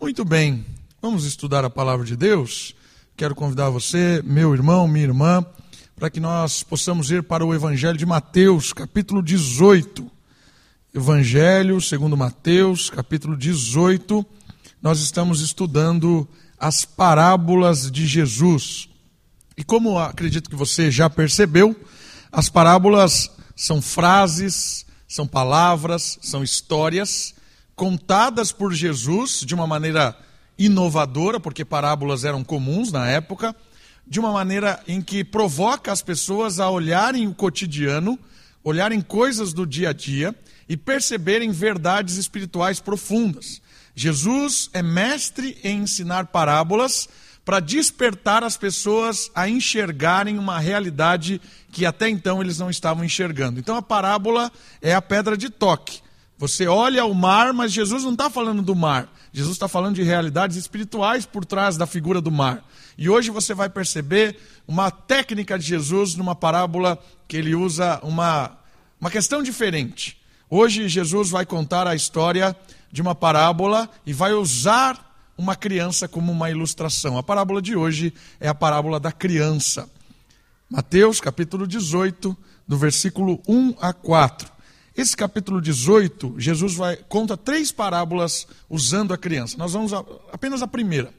Muito bem, vamos estudar a palavra de Deus. Quero convidar você, meu irmão, minha irmã, para que nós possamos ir para o Evangelho de Mateus, capítulo 18. Evangelho segundo Mateus, capítulo 18. Nós estamos estudando as parábolas de Jesus. E como acredito que você já percebeu, as parábolas são frases, são palavras, são histórias contadas por Jesus de uma maneira inovadora, porque parábolas eram comuns na época, de uma maneira em que provoca as pessoas a olharem o cotidiano, olharem coisas do dia a dia e perceberem verdades espirituais profundas. Jesus é mestre em ensinar parábolas para despertar as pessoas a enxergarem uma realidade que até então eles não estavam enxergando. Então a parábola é a pedra de toque. Você olha o mar, mas Jesus não está falando do mar. Jesus está falando de realidades espirituais por trás da figura do mar. E hoje você vai perceber uma técnica de Jesus numa parábola que ele usa uma, uma questão diferente. Hoje Jesus vai contar a história de uma parábola e vai usar uma criança como uma ilustração. A parábola de hoje é a parábola da criança. Mateus capítulo 18, do versículo 1 a 4. Esse capítulo 18, Jesus vai, conta três parábolas usando a criança. Nós vamos a, apenas a primeira.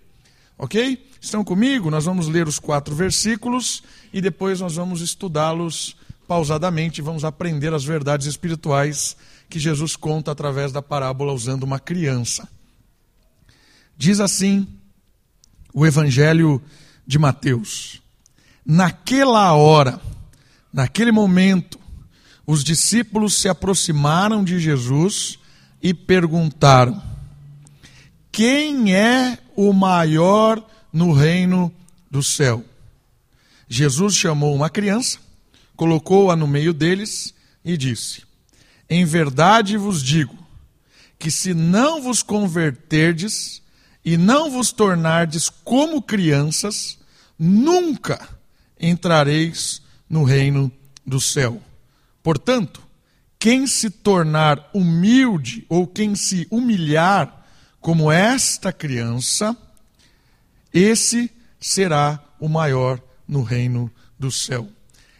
Ok? Estão comigo? Nós vamos ler os quatro versículos e depois nós vamos estudá-los pausadamente. Vamos aprender as verdades espirituais que Jesus conta através da parábola usando uma criança. Diz assim o Evangelho de Mateus: Naquela hora, naquele momento, os discípulos se aproximaram de Jesus e perguntaram: Quem é o maior no reino do céu? Jesus chamou uma criança, colocou-a no meio deles e disse: Em verdade vos digo que se não vos converterdes e não vos tornardes como crianças, nunca entrareis no reino do céu. Portanto, quem se tornar humilde ou quem se humilhar como esta criança, esse será o maior no reino do céu.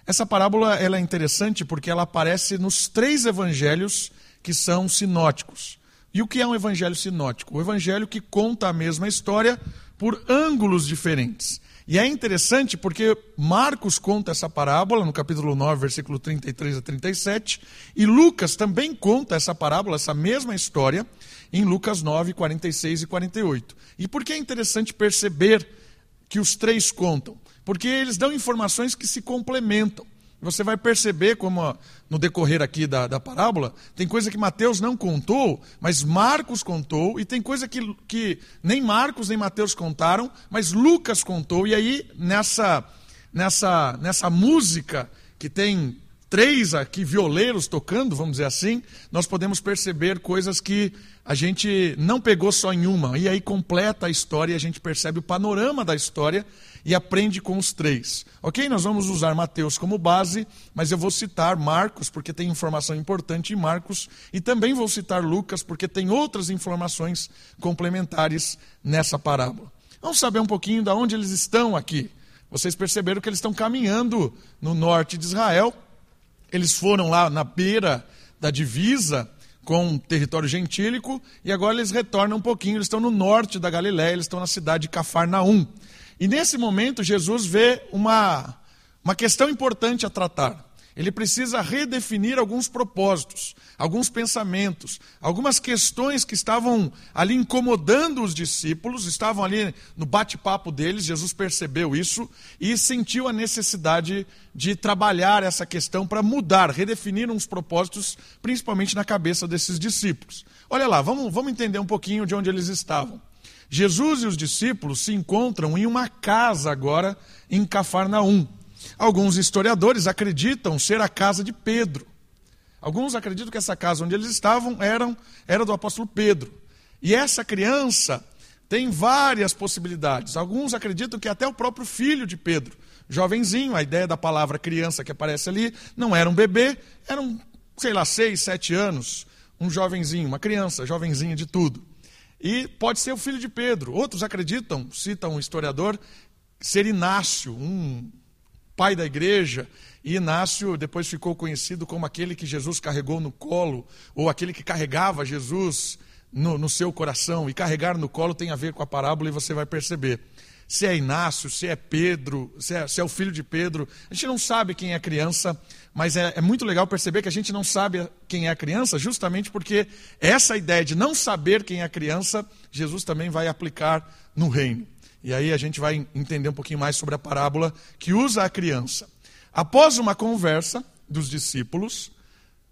Essa parábola ela é interessante porque ela aparece nos três evangelhos que são sinóticos. E o que é um evangelho sinótico? O evangelho que conta a mesma história por ângulos diferentes. E é interessante porque Marcos conta essa parábola no capítulo 9, versículo 33 a 37, e Lucas também conta essa parábola, essa mesma história, em Lucas 9, 46 e 48. E por que é interessante perceber que os três contam? Porque eles dão informações que se complementam. Você vai perceber como no decorrer aqui da, da parábola, tem coisa que Mateus não contou, mas Marcos contou, e tem coisa que, que nem Marcos nem Mateus contaram, mas Lucas contou, e aí nessa, nessa, nessa música que tem três aqui violeiros tocando, vamos dizer assim, nós podemos perceber coisas que a gente não pegou só em uma, e aí completa a história a gente percebe o panorama da história e aprende com os três. Ok? Nós vamos usar Mateus como base, mas eu vou citar Marcos, porque tem informação importante em Marcos, e também vou citar Lucas, porque tem outras informações complementares nessa parábola. Vamos saber um pouquinho de onde eles estão aqui. Vocês perceberam que eles estão caminhando no norte de Israel, eles foram lá na beira da divisa com o território gentílico, e agora eles retornam um pouquinho, eles estão no norte da Galiléia, eles estão na cidade de Cafarnaum. E nesse momento, Jesus vê uma, uma questão importante a tratar. Ele precisa redefinir alguns propósitos, alguns pensamentos, algumas questões que estavam ali incomodando os discípulos, estavam ali no bate-papo deles. Jesus percebeu isso e sentiu a necessidade de trabalhar essa questão para mudar, redefinir uns propósitos, principalmente na cabeça desses discípulos. Olha lá, vamos, vamos entender um pouquinho de onde eles estavam. Jesus e os discípulos se encontram em uma casa agora em Cafarnaum. Alguns historiadores acreditam ser a casa de Pedro. Alguns acreditam que essa casa onde eles estavam eram, era do apóstolo Pedro. E essa criança tem várias possibilidades. Alguns acreditam que até o próprio filho de Pedro, jovenzinho, a ideia da palavra criança que aparece ali, não era um bebê, era um, sei lá, seis, sete anos, um jovenzinho, uma criança, jovenzinha de tudo. E pode ser o filho de Pedro. Outros acreditam, citam um historiador, ser Inácio, um pai da igreja. E Inácio depois ficou conhecido como aquele que Jesus carregou no colo, ou aquele que carregava Jesus no, no seu coração. E carregar no colo tem a ver com a parábola e você vai perceber se é Inácio, se é Pedro, se é, se é, o filho de Pedro. A gente não sabe quem é a criança, mas é, é, muito legal perceber que a gente não sabe quem é a criança, justamente porque essa ideia de não saber quem é a criança, Jesus também vai aplicar no reino. E aí a gente vai entender um pouquinho mais sobre a parábola que usa a criança. Após uma conversa dos discípulos,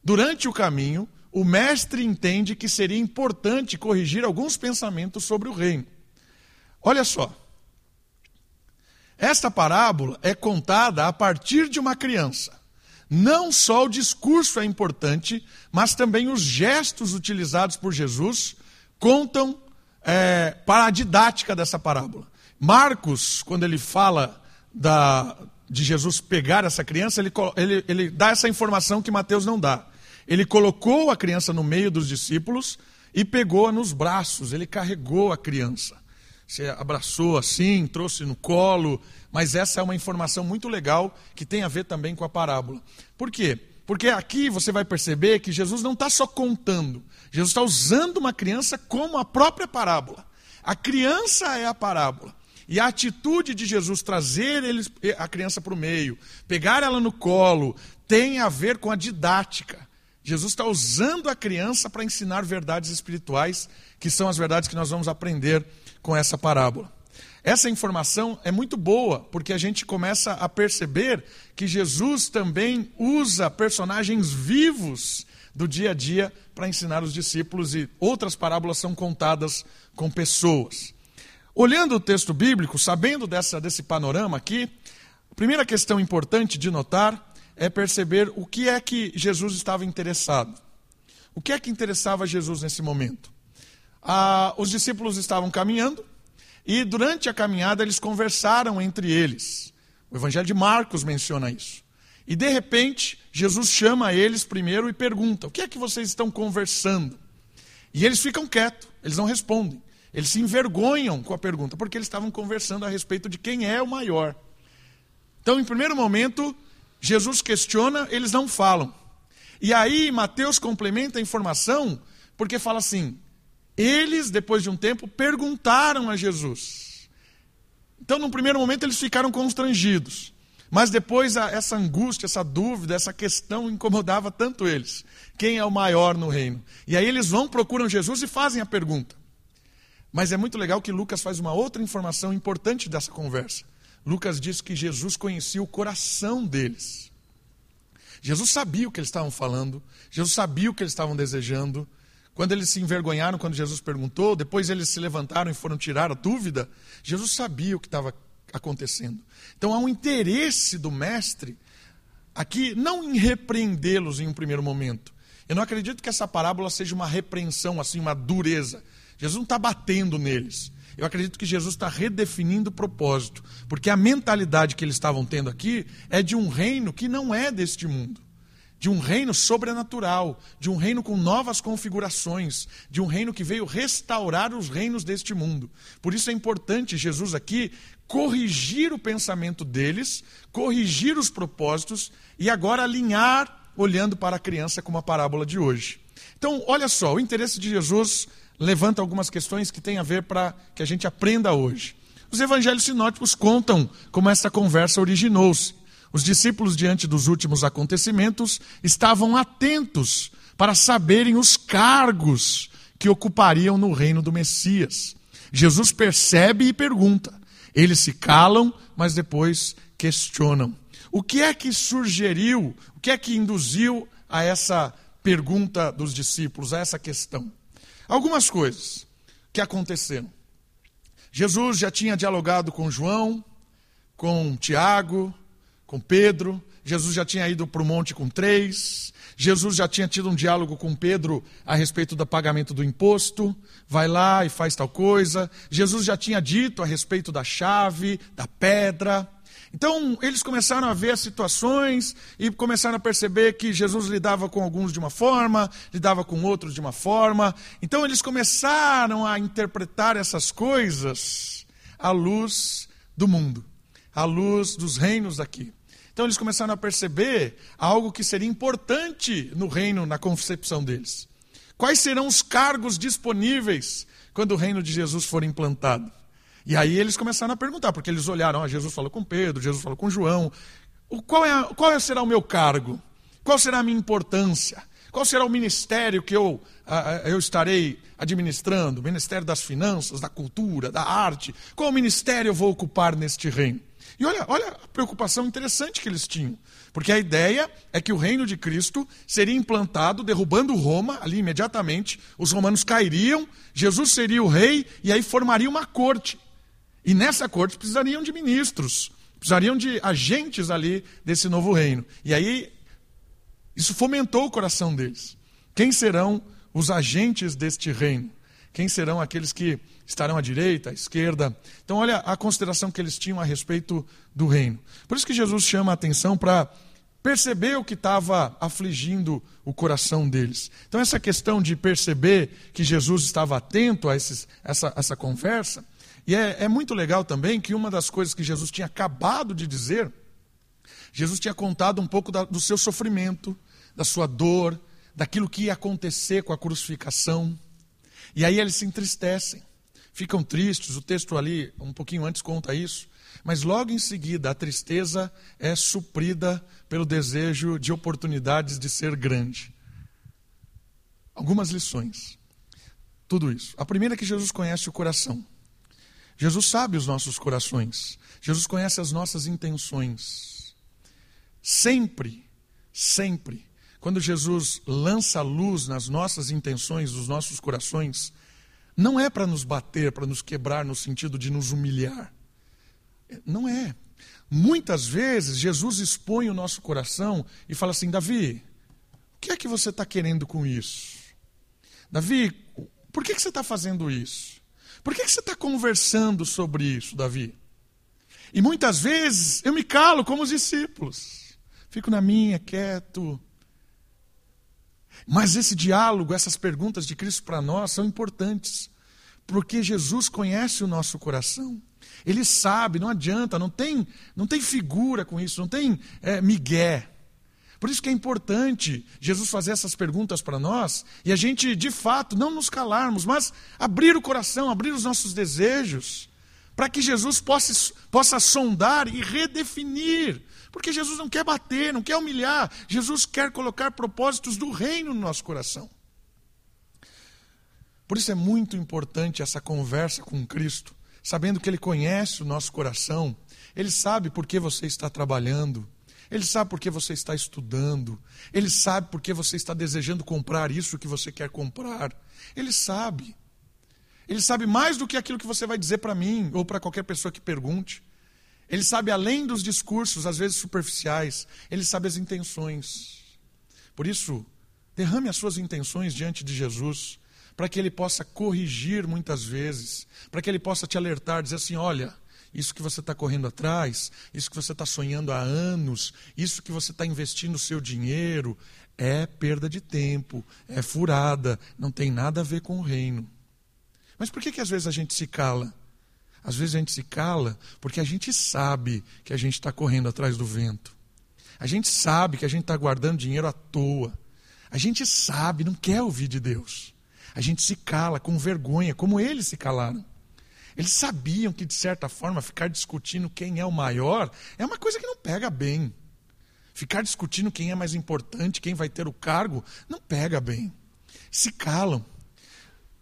durante o caminho, o mestre entende que seria importante corrigir alguns pensamentos sobre o reino. Olha só, esta parábola é contada a partir de uma criança. Não só o discurso é importante, mas também os gestos utilizados por Jesus contam é, para a didática dessa parábola. Marcos, quando ele fala da, de Jesus pegar essa criança, ele, ele, ele dá essa informação que Mateus não dá. Ele colocou a criança no meio dos discípulos e pegou-a nos braços, ele carregou a criança. Você abraçou assim, trouxe no colo, mas essa é uma informação muito legal que tem a ver também com a parábola. Por quê? Porque aqui você vai perceber que Jesus não está só contando, Jesus está usando uma criança como a própria parábola. A criança é a parábola. E a atitude de Jesus trazer eles, a criança para o meio, pegar ela no colo, tem a ver com a didática. Jesus está usando a criança para ensinar verdades espirituais, que são as verdades que nós vamos aprender com essa parábola. Essa informação é muito boa, porque a gente começa a perceber que Jesus também usa personagens vivos do dia a dia para ensinar os discípulos, e outras parábolas são contadas com pessoas. Olhando o texto bíblico, sabendo dessa, desse panorama aqui, a primeira questão importante de notar é perceber o que é que Jesus estava interessado. O que é que interessava Jesus nesse momento? ah, os discípulos estavam caminhando e durante a caminhada eles conversaram entre eles. O Evangelho de Marcos menciona isso. E de repente, Jesus chama eles primeiro e pergunta: O que é que vocês estão conversando? E eles ficam quietos, eles não respondem. Eles se envergonham com a pergunta, porque eles estavam conversando a respeito de quem é o maior. Então, em primeiro momento, Jesus questiona, eles não falam. E aí, Mateus complementa a informação, porque fala assim: eles, depois de um tempo, perguntaram a Jesus. Então, num primeiro momento, eles ficaram constrangidos. Mas depois, essa angústia, essa dúvida, essa questão incomodava tanto eles. Quem é o maior no reino? E aí eles vão, procuram Jesus e fazem a pergunta. Mas é muito legal que Lucas faz uma outra informação importante dessa conversa. Lucas diz que Jesus conhecia o coração deles. Jesus sabia o que eles estavam falando, Jesus sabia o que eles estavam desejando, quando eles se envergonharam quando Jesus perguntou, depois eles se levantaram e foram tirar a dúvida, Jesus sabia o que estava acontecendo. Então há um interesse do mestre aqui, não em repreendê-los em um primeiro momento. Eu não acredito que essa parábola seja uma repreensão, assim, uma dureza. Jesus não está batendo neles. Eu acredito que Jesus está redefinindo o propósito, porque a mentalidade que eles estavam tendo aqui é de um reino que não é deste mundo de um reino sobrenatural, de um reino com novas configurações, de um reino que veio restaurar os reinos deste mundo. Por isso é importante Jesus aqui corrigir o pensamento deles, corrigir os propósitos e agora alinhar olhando para a criança como a parábola de hoje. Então, olha só, o interesse de Jesus levanta algumas questões que têm a ver para que a gente aprenda hoje. Os evangelhos sinóticos contam como essa conversa originou-se. Os discípulos, diante dos últimos acontecimentos, estavam atentos para saberem os cargos que ocupariam no reino do Messias. Jesus percebe e pergunta. Eles se calam, mas depois questionam. O que é que sugeriu, o que é que induziu a essa pergunta dos discípulos, a essa questão? Algumas coisas que aconteceram. Jesus já tinha dialogado com João, com Tiago, com Pedro, Jesus já tinha ido para o monte com três, Jesus já tinha tido um diálogo com Pedro a respeito do pagamento do imposto, vai lá e faz tal coisa. Jesus já tinha dito a respeito da chave, da pedra. Então, eles começaram a ver as situações e começaram a perceber que Jesus lidava com alguns de uma forma, lidava com outros de uma forma. Então, eles começaram a interpretar essas coisas à luz do mundo, à luz dos reinos daqui. Então, eles começaram a perceber algo que seria importante no reino, na concepção deles. Quais serão os cargos disponíveis quando o reino de Jesus for implantado? E aí eles começaram a perguntar, porque eles olharam, ah, Jesus falou com Pedro, Jesus falou com João. Qual, é, qual será o meu cargo? Qual será a minha importância? Qual será o ministério que eu, eu estarei administrando? Ministério das finanças, da cultura, da arte? Qual ministério eu vou ocupar neste reino? E olha, olha a preocupação interessante que eles tinham. Porque a ideia é que o reino de Cristo seria implantado, derrubando Roma, ali imediatamente, os romanos cairiam, Jesus seria o rei, e aí formaria uma corte. E nessa corte precisariam de ministros, precisariam de agentes ali desse novo reino. E aí, isso fomentou o coração deles. Quem serão os agentes deste reino? Quem serão aqueles que estarão à direita, à esquerda? Então, olha a consideração que eles tinham a respeito do reino. Por isso que Jesus chama a atenção para perceber o que estava afligindo o coração deles. Então, essa questão de perceber que Jesus estava atento a esses, essa, essa conversa e é, é muito legal também que uma das coisas que Jesus tinha acabado de dizer, Jesus tinha contado um pouco da, do seu sofrimento, da sua dor, daquilo que ia acontecer com a crucificação. E aí eles se entristecem, ficam tristes. O texto ali, um pouquinho antes, conta isso. Mas logo em seguida, a tristeza é suprida pelo desejo de oportunidades de ser grande. Algumas lições. Tudo isso. A primeira é que Jesus conhece o coração. Jesus sabe os nossos corações. Jesus conhece as nossas intenções. Sempre, sempre, quando Jesus lança a luz nas nossas intenções, nos nossos corações, não é para nos bater, para nos quebrar no sentido de nos humilhar. Não é. Muitas vezes Jesus expõe o nosso coração e fala assim: Davi, o que é que você está querendo com isso? Davi, por que, que você está fazendo isso? Por que você está conversando sobre isso, Davi? E muitas vezes eu me calo como os discípulos. Fico na minha, quieto. Mas esse diálogo, essas perguntas de Cristo para nós são importantes. Porque Jesus conhece o nosso coração. Ele sabe, não adianta, não tem, não tem figura com isso, não tem é, migué. Por isso que é importante Jesus fazer essas perguntas para nós e a gente, de fato, não nos calarmos, mas abrir o coração, abrir os nossos desejos, para que Jesus possa, possa sondar e redefinir. Porque Jesus não quer bater, não quer humilhar, Jesus quer colocar propósitos do reino no nosso coração. Por isso é muito importante essa conversa com Cristo, sabendo que Ele conhece o nosso coração, Ele sabe por que você está trabalhando. Ele sabe por que você está estudando. Ele sabe por que você está desejando comprar isso que você quer comprar. Ele sabe. Ele sabe mais do que aquilo que você vai dizer para mim ou para qualquer pessoa que pergunte. Ele sabe além dos discursos, às vezes superficiais. Ele sabe as intenções. Por isso, derrame as suas intenções diante de Jesus, para que ele possa corrigir muitas vezes, para que ele possa te alertar, dizer assim: olha isso que você está correndo atrás, isso que você está sonhando há anos, isso que você está investindo o seu dinheiro, é perda de tempo, é furada, não tem nada a ver com o reino. Mas por que, que às vezes a gente se cala? Às vezes a gente se cala porque a gente sabe que a gente está correndo atrás do vento. A gente sabe que a gente está guardando dinheiro à toa. A gente sabe, não quer ouvir de Deus. A gente se cala com vergonha, como eles se calaram. Eles sabiam que, de certa forma, ficar discutindo quem é o maior é uma coisa que não pega bem. Ficar discutindo quem é mais importante, quem vai ter o cargo, não pega bem. Se calam.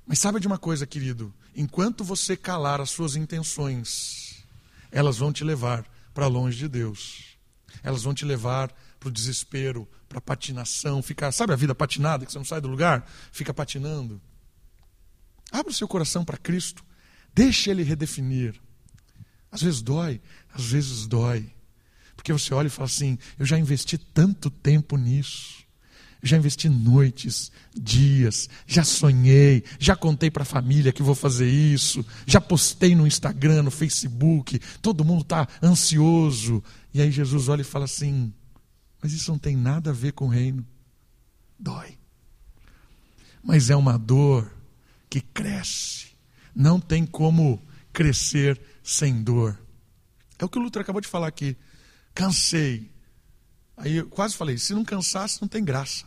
Mas sabe de uma coisa, querido? Enquanto você calar as suas intenções, elas vão te levar para longe de Deus. Elas vão te levar para o desespero, para a patinação, ficar, sabe a vida patinada, que você não sai do lugar, fica patinando. Abra o seu coração para Cristo. Deixe ele redefinir. Às vezes dói, às vezes dói. Porque você olha e fala assim: eu já investi tanto tempo nisso. Já investi noites, dias, já sonhei, já contei para a família que vou fazer isso, já postei no Instagram, no Facebook, todo mundo está ansioso. E aí Jesus olha e fala assim: Mas isso não tem nada a ver com o reino. Dói. Mas é uma dor que cresce. Não tem como crescer sem dor. É o que o Lutero acabou de falar aqui. Cansei. Aí eu quase falei: se não cansasse, não tem graça.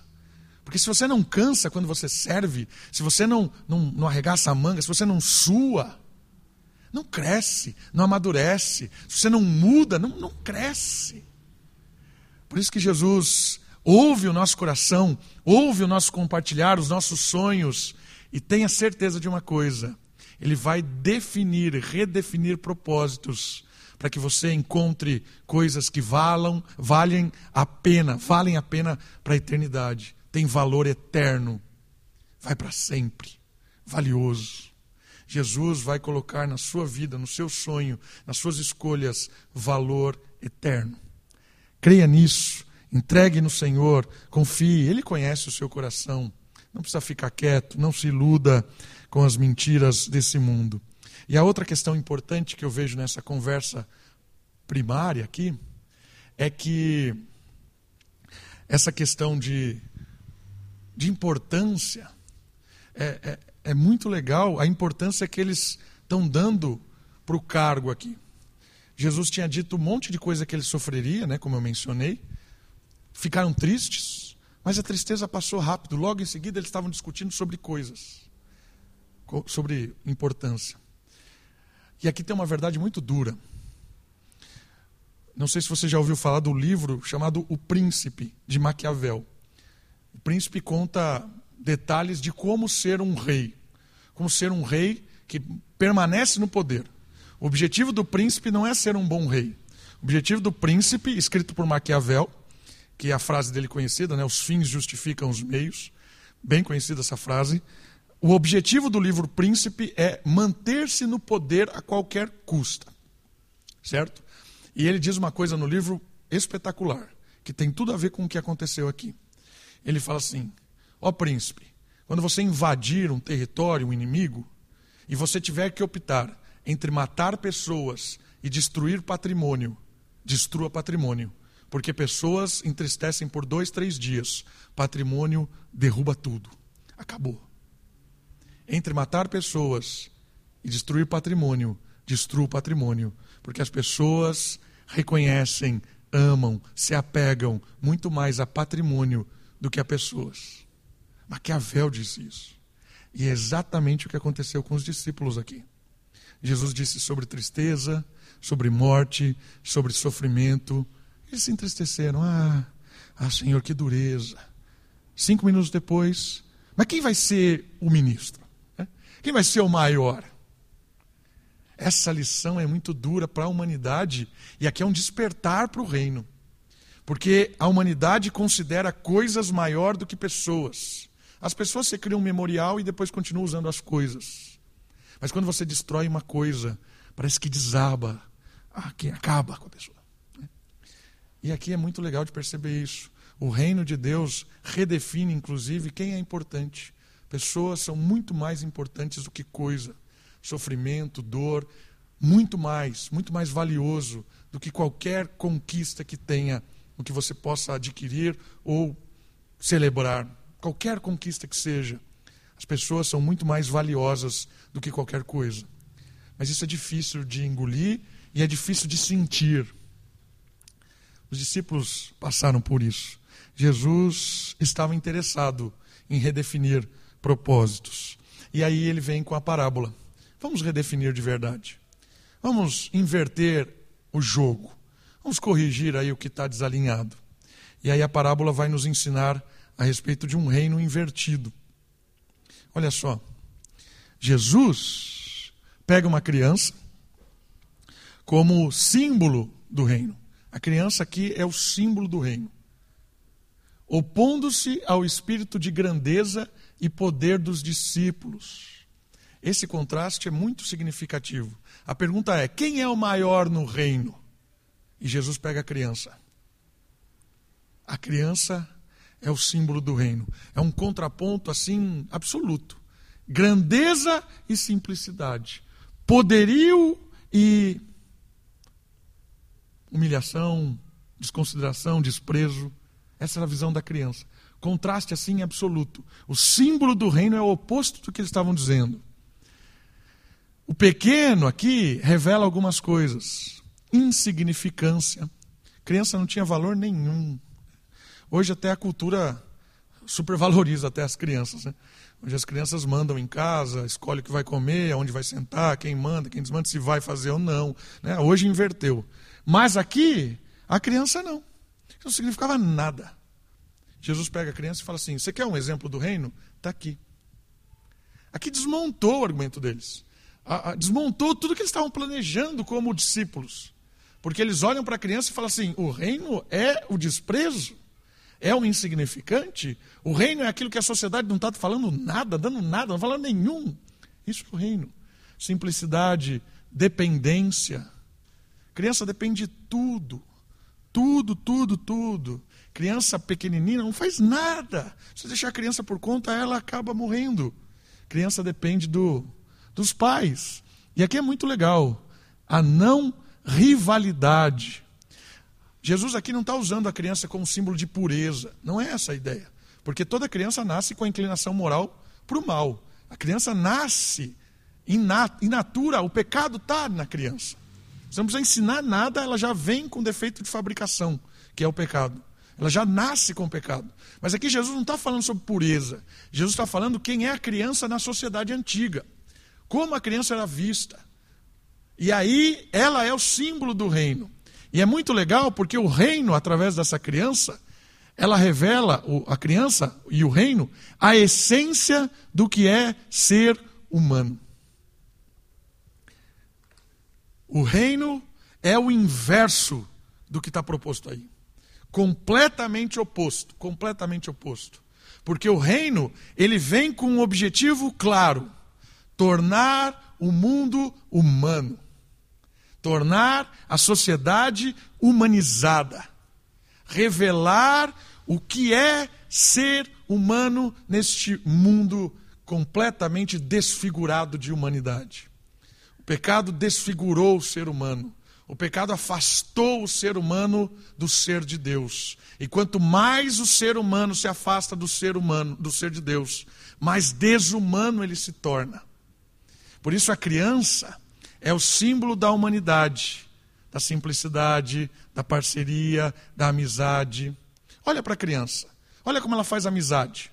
Porque se você não cansa quando você serve, se você não, não, não arregaça a manga, se você não sua, não cresce, não amadurece. Se você não muda, não, não cresce. Por isso que Jesus ouve o nosso coração, ouve o nosso compartilhar, os nossos sonhos, e tenha certeza de uma coisa: Ele vai definir, redefinir propósitos para que você encontre coisas que valam, valem a pena, valem a pena para a eternidade. Tem valor eterno, vai para sempre, valioso. Jesus vai colocar na sua vida, no seu sonho, nas suas escolhas, valor eterno. Creia nisso, entregue no Senhor, confie, Ele conhece o seu coração. Não precisa ficar quieto, não se iluda com as mentiras desse mundo. E a outra questão importante que eu vejo nessa conversa primária aqui é que essa questão de, de importância é, é, é muito legal, a importância que eles estão dando para o cargo aqui. Jesus tinha dito um monte de coisa que ele sofreria, né, como eu mencionei. Ficaram tristes, mas a tristeza passou rápido. Logo em seguida, eles estavam discutindo sobre coisas, sobre importância. E aqui tem uma verdade muito dura. Não sei se você já ouviu falar do livro chamado O Príncipe, de Maquiavel. O príncipe conta detalhes de como ser um rei. Como ser um rei que permanece no poder. O objetivo do príncipe não é ser um bom rei. O objetivo do príncipe, escrito por Maquiavel, que é a frase dele conhecida, né? os fins justificam os meios, bem conhecida essa frase, o objetivo do livro Príncipe é manter-se no poder a qualquer custa. Certo? E ele diz uma coisa no livro espetacular, que tem tudo a ver com o que aconteceu aqui. Ele fala assim: Ó oh, príncipe, quando você invadir um território, um inimigo, e você tiver que optar entre matar pessoas e destruir patrimônio, destrua patrimônio. Porque pessoas entristecem por dois, três dias, patrimônio derruba tudo. Acabou entre matar pessoas e destruir patrimônio, destrua o patrimônio, porque as pessoas reconhecem, amam, se apegam muito mais a patrimônio do que a pessoas. Maquiavel disse isso. E é exatamente o que aconteceu com os discípulos aqui. Jesus disse sobre tristeza, sobre morte, sobre sofrimento. Eles se entristeceram. Ah, ah, Senhor, que dureza. Cinco minutos depois, mas quem vai ser o ministro? Quem vai ser o maior? Essa lição é muito dura para a humanidade e aqui é um despertar para o reino. Porque a humanidade considera coisas maior do que pessoas. As pessoas se criam um memorial e depois continuam usando as coisas. Mas quando você destrói uma coisa, parece que desaba, ah, que acaba com a pessoa. E aqui é muito legal de perceber isso. O reino de Deus redefine, inclusive, quem é importante. Pessoas são muito mais importantes do que coisa. Sofrimento, dor, muito mais, muito mais valioso do que qualquer conquista que tenha, o que você possa adquirir ou celebrar. Qualquer conquista que seja. As pessoas são muito mais valiosas do que qualquer coisa. Mas isso é difícil de engolir e é difícil de sentir. Os discípulos passaram por isso. Jesus estava interessado em redefinir propósitos. E aí ele vem com a parábola. Vamos redefinir de verdade. Vamos inverter o jogo. Vamos corrigir aí o que está desalinhado. E aí a parábola vai nos ensinar a respeito de um reino invertido. Olha só. Jesus pega uma criança como símbolo do reino. A criança aqui é o símbolo do reino. Opondo-se ao espírito de grandeza e poder dos discípulos. Esse contraste é muito significativo. A pergunta é: quem é o maior no reino? E Jesus pega a criança. A criança é o símbolo do reino. É um contraponto assim absoluto. Grandeza e simplicidade. Poderio e humilhação, desconsideração, desprezo. Essa era a visão da criança. Contraste assim absoluto. O símbolo do reino é o oposto do que eles estavam dizendo. O pequeno aqui revela algumas coisas. Insignificância. Criança não tinha valor nenhum. Hoje até a cultura supervaloriza até as crianças. Né? Hoje as crianças mandam em casa, escolhe o que vai comer, aonde vai sentar, quem manda, quem desmanda, se vai fazer ou não. Né? Hoje inverteu. Mas aqui, a criança não. Isso não significava nada. Jesus pega a criança e fala assim: Você quer um exemplo do reino? Está aqui. Aqui desmontou o argumento deles. Desmontou tudo que eles estavam planejando como discípulos. Porque eles olham para a criança e falam assim: o reino é o desprezo? É o insignificante? O reino é aquilo que a sociedade não está falando nada, dando nada, não falando nenhum. Isso é o reino. Simplicidade, dependência. Criança depende de tudo. Tudo, tudo, tudo. Criança pequenininha não faz nada. Se deixar a criança por conta, ela acaba morrendo. Criança depende do, dos pais. E aqui é muito legal. A não rivalidade. Jesus aqui não está usando a criança como símbolo de pureza. Não é essa a ideia. Porque toda criança nasce com a inclinação moral para o mal. A criança nasce in natura, o pecado está na criança. Você não precisa ensinar nada, ela já vem com defeito de fabricação, que é o pecado. Ela já nasce com o pecado. Mas aqui Jesus não está falando sobre pureza. Jesus está falando quem é a criança na sociedade antiga. Como a criança era vista. E aí ela é o símbolo do reino. E é muito legal porque o reino, através dessa criança, ela revela, a criança e o reino, a essência do que é ser humano. O reino é o inverso do que está proposto aí completamente oposto, completamente oposto. Porque o reino, ele vem com um objetivo claro: tornar o mundo humano. Tornar a sociedade humanizada. Revelar o que é ser humano neste mundo completamente desfigurado de humanidade. O pecado desfigurou o ser humano. O pecado afastou o ser humano do ser de Deus. E quanto mais o ser humano se afasta do ser humano, do ser de Deus, mais desumano ele se torna. Por isso a criança é o símbolo da humanidade, da simplicidade, da parceria, da amizade. Olha para a criança. Olha como ela faz amizade.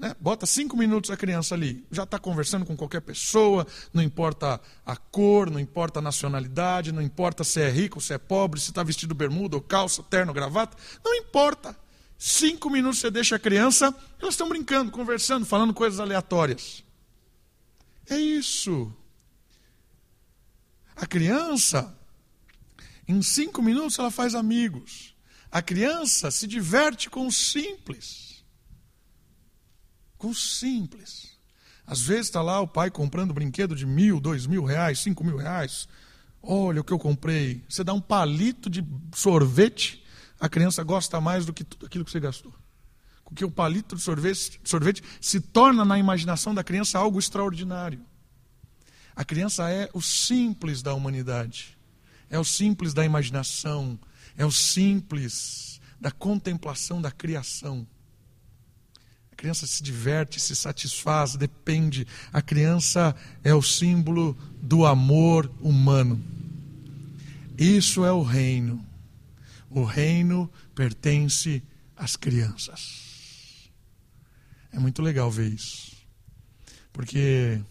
Né? Bota cinco minutos a criança ali, já está conversando com qualquer pessoa, não importa a cor, não importa a nacionalidade, não importa se é rico, se é pobre, se está vestido bermuda ou calça, terno, gravata, não importa. Cinco minutos você deixa a criança, elas estão brincando, conversando, falando coisas aleatórias. É isso. A criança, em cinco minutos, ela faz amigos. A criança se diverte com o simples com simples. Às vezes está lá o pai comprando brinquedo de mil, dois mil reais, cinco mil reais. Olha o que eu comprei. Você dá um palito de sorvete, a criança gosta mais do que tudo aquilo que você gastou. Porque o palito de sorvete, sorvete se torna na imaginação da criança algo extraordinário. A criança é o simples da humanidade, é o simples da imaginação, é o simples da contemplação da criação criança se diverte, se satisfaz, depende. A criança é o símbolo do amor humano. Isso é o reino. O reino pertence às crianças. É muito legal ver isso. Porque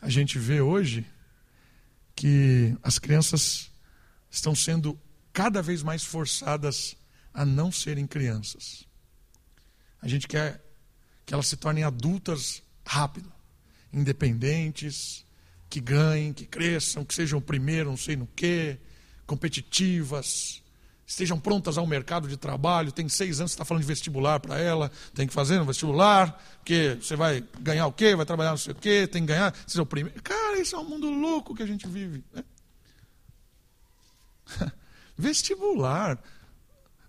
a gente vê hoje que as crianças estão sendo cada vez mais forçadas a não serem crianças. A gente quer que elas se tornem adultas rápido, independentes, que ganhem, que cresçam, que sejam primeiro, não sei no quê, competitivas, estejam prontas ao mercado de trabalho. Tem seis anos, você está falando de vestibular para ela, tem que fazer um vestibular, porque você vai ganhar o quê, vai trabalhar não sei o quê, tem que ganhar, seja o primeiro. Cara, isso é um mundo louco que a gente vive. Né? vestibular.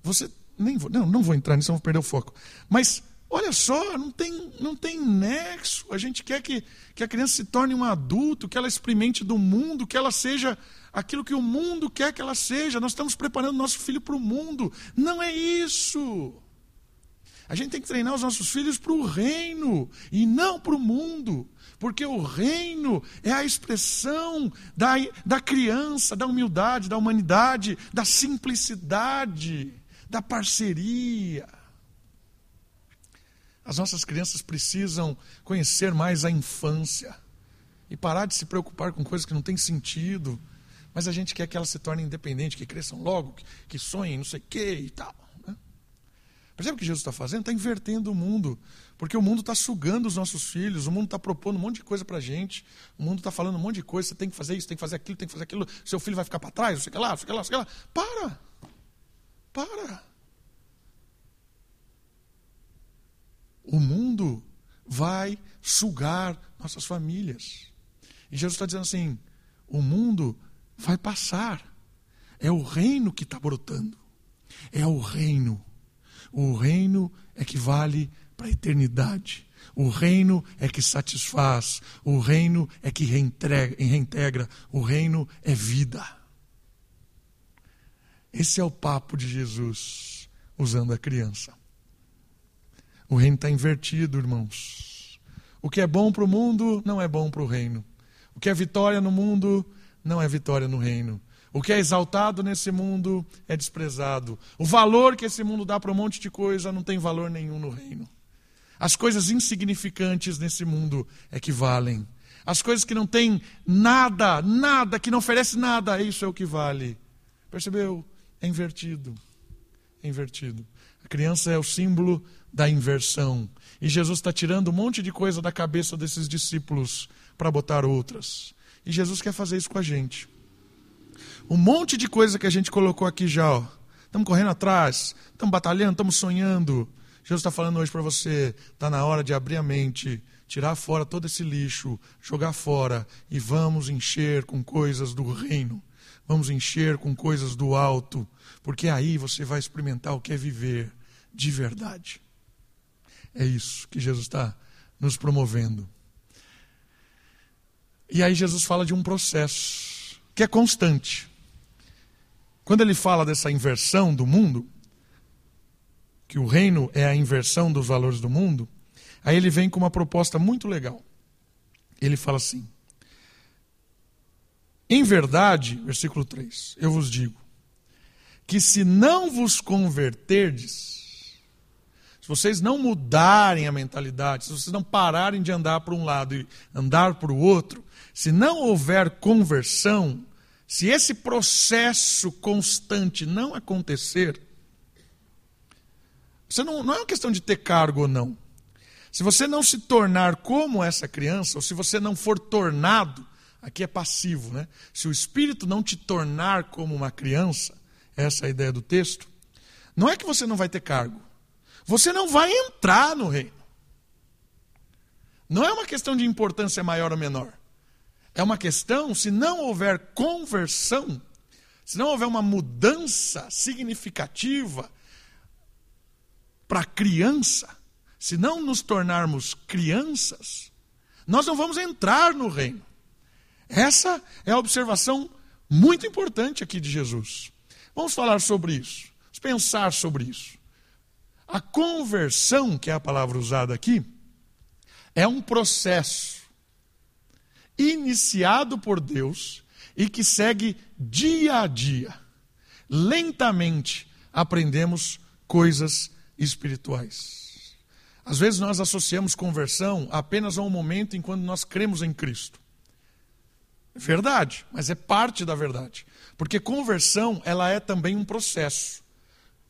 Você nem vou, não, não vou entrar nisso, vou perder o foco. Mas olha só, não tem, não tem nexo. A gente quer que, que a criança se torne um adulto, que ela experimente do mundo, que ela seja aquilo que o mundo quer que ela seja. Nós estamos preparando nosso filho para o mundo. Não é isso. A gente tem que treinar os nossos filhos para o reino e não para o mundo. Porque o reino é a expressão da, da criança, da humildade, da humanidade, da simplicidade, da parceria. As nossas crianças precisam conhecer mais a infância e parar de se preocupar com coisas que não têm sentido. Mas a gente quer que elas se tornem independentes, que cresçam logo, que, que sonhem, não sei o quê e tal. Né? Percebe o que Jesus está fazendo? Está invertendo o mundo. Porque o mundo está sugando os nossos filhos, o mundo está propondo um monte de coisa para a gente, o mundo está falando um monte de coisa, você tem que fazer isso, tem que fazer aquilo, tem que fazer aquilo, seu filho vai ficar para trás, não sei o que lá, não sei o que lá, não sei o que lá. Para! Para! O mundo vai sugar nossas famílias. E Jesus está dizendo assim: o mundo vai passar. É o reino que está brotando. É o reino. O reino é que vale para a eternidade. O reino é que satisfaz, o reino é que reintegra, reintegra, o reino é vida. Esse é o papo de Jesus usando a criança. O reino está invertido, irmãos. O que é bom para o mundo não é bom para o reino. O que é vitória no mundo não é vitória no reino. O que é exaltado nesse mundo é desprezado. O valor que esse mundo dá para um monte de coisa não tem valor nenhum no reino. As coisas insignificantes nesse mundo é que valem. As coisas que não têm nada, nada, que não oferece nada, isso é o que vale. Percebeu? É invertido. É invertido. A criança é o símbolo da inversão. E Jesus está tirando um monte de coisa da cabeça desses discípulos para botar outras. E Jesus quer fazer isso com a gente. Um monte de coisa que a gente colocou aqui já. Estamos correndo atrás, estamos batalhando, estamos sonhando. Jesus está falando hoje para você: está na hora de abrir a mente, tirar fora todo esse lixo, jogar fora e vamos encher com coisas do reino. Vamos encher com coisas do alto, porque aí você vai experimentar o que é viver de verdade. É isso que Jesus está nos promovendo. E aí Jesus fala de um processo que é constante. Quando ele fala dessa inversão do mundo, que o reino é a inversão dos valores do mundo, aí ele vem com uma proposta muito legal. Ele fala assim: Em verdade, versículo 3, eu vos digo, que se não vos converterdes, se vocês não mudarem a mentalidade, se vocês não pararem de andar para um lado e andar para o outro, se não houver conversão, se esse processo constante não acontecer, você não, não é uma questão de ter cargo ou não. Se você não se tornar como essa criança, ou se você não for tornado, aqui é passivo, né? Se o Espírito não te tornar como uma criança, essa é a ideia do texto, não é que você não vai ter cargo. Você não vai entrar no reino. Não é uma questão de importância maior ou menor. É uma questão, se não houver conversão, se não houver uma mudança significativa, para a criança, se não nos tornarmos crianças, nós não vamos entrar no reino. Essa é a observação muito importante aqui de Jesus. Vamos falar sobre isso, vamos pensar sobre isso. A conversão, que é a palavra usada aqui, é um processo iniciado por Deus e que segue dia a dia. Lentamente aprendemos coisas espirituais. Às vezes nós associamos conversão apenas a um momento em quando nós cremos em Cristo. Verdade, mas é parte da verdade. Porque conversão, ela é também um processo.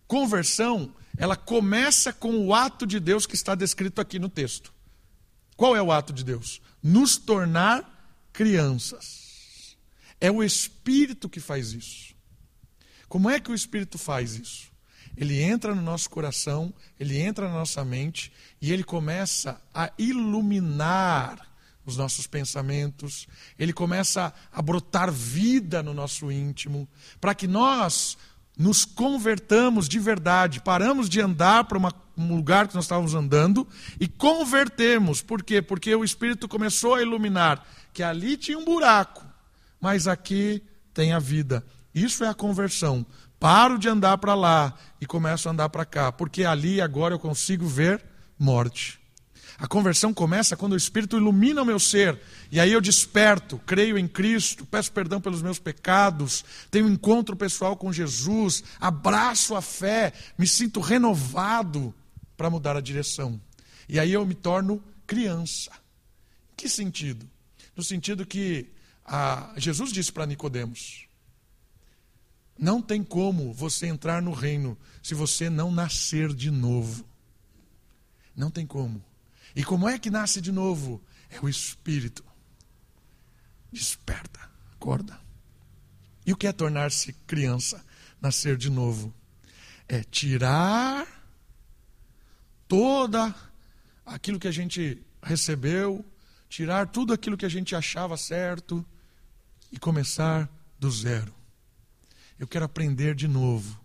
Conversão, ela começa com o ato de Deus que está descrito aqui no texto. Qual é o ato de Deus? Nos tornar crianças. É o Espírito que faz isso. Como é que o Espírito faz isso? ele entra no nosso coração, ele entra na nossa mente e ele começa a iluminar os nossos pensamentos, ele começa a brotar vida no nosso íntimo, para que nós nos convertamos de verdade, paramos de andar para um lugar que nós estávamos andando e convertemos. Por quê? Porque o Espírito começou a iluminar que ali tinha um buraco, mas aqui tem a vida. Isso é a conversão. Paro de andar para lá e começo a andar para cá, porque ali agora eu consigo ver morte. A conversão começa quando o Espírito ilumina o meu ser. E aí eu desperto, creio em Cristo, peço perdão pelos meus pecados, tenho um encontro pessoal com Jesus, abraço a fé, me sinto renovado para mudar a direção. E aí eu me torno criança. Em que sentido? No sentido que ah, Jesus disse para Nicodemos: não tem como você entrar no reino se você não nascer de novo. Não tem como. E como é que nasce de novo? É o Espírito. Desperta, acorda. E o que é tornar-se criança? Nascer de novo. É tirar toda aquilo que a gente recebeu, tirar tudo aquilo que a gente achava certo e começar do zero. Eu quero aprender de novo.